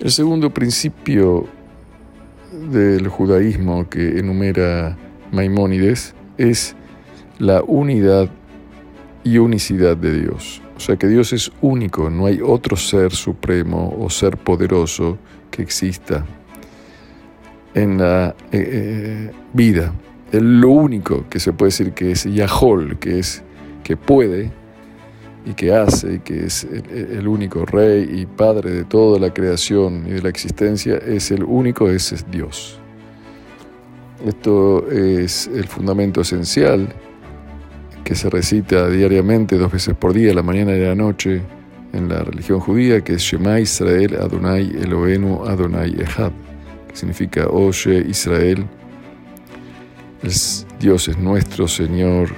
El segundo principio del judaísmo que enumera Maimónides es la unidad y unicidad de Dios. O sea que Dios es único, no hay otro ser supremo o ser poderoso que exista en la eh, eh, vida. lo único que se puede decir que es Yahol, que es que puede y que hace, y que es el, único rey y padre de toda la creación y de la existencia, es el único, ese es Dios. Esto es el fundamento esencial que se recita diariamente dos veces por día, la mañana y la noche, en la religión judía, que es Shema Israel Adonai Elohenu Adonai Echad, que significa Oye Israel, Dios es nuestro Señor,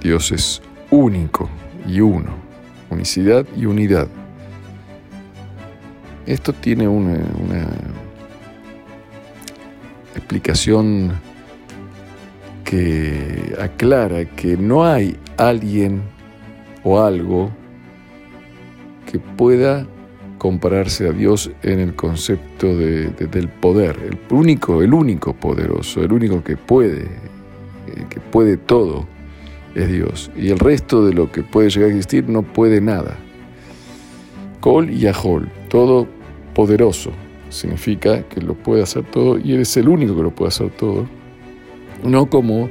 Dios es único y uno, unicidad y unidad. Esto tiene una, explicación que aclara que no hay alguien o algo que pueda compararse a Dios en el concepto del poder, el único, el único poderoso, el único que puede, eh, que puede todo es Dios. Y el resto de lo que puede llegar a existir no puede nada. Kol y Ahol, todo poderoso, significa que lo puede hacer todo y eres el único que lo puede hacer todo. No como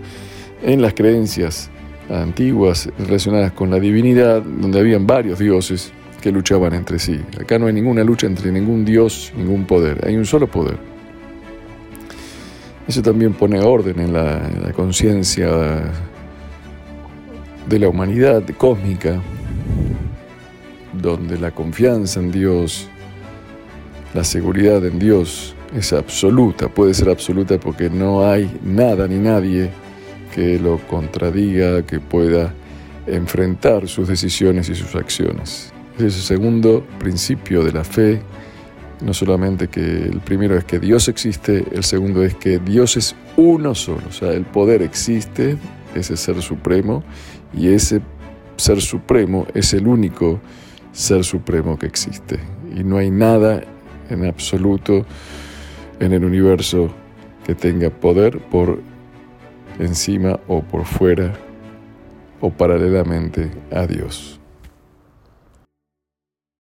en las creencias antiguas relacionadas con la divinidad, donde habían varios dioses que luchaban entre sí. Acá no hay ninguna lucha entre ningún dios, ningún poder, hay un solo poder. Eso también pone orden en la, la conciencia de la humanidad cósmica, donde la confianza en Dios, la seguridad en Dios es absoluta, puede ser absoluta porque no hay nada ni nadie que lo contradiga, que pueda enfrentar sus decisiones y sus acciones. Es el segundo principio de la fe, no solamente que el primero es que Dios existe, el segundo es que Dios es uno solo, o sea, el poder existe, ese ser supremo, y ese ser supremo es el único ser supremo que existe. Y no hay nada en absoluto en el universo que tenga poder por encima o por fuera o paralelamente a Dios.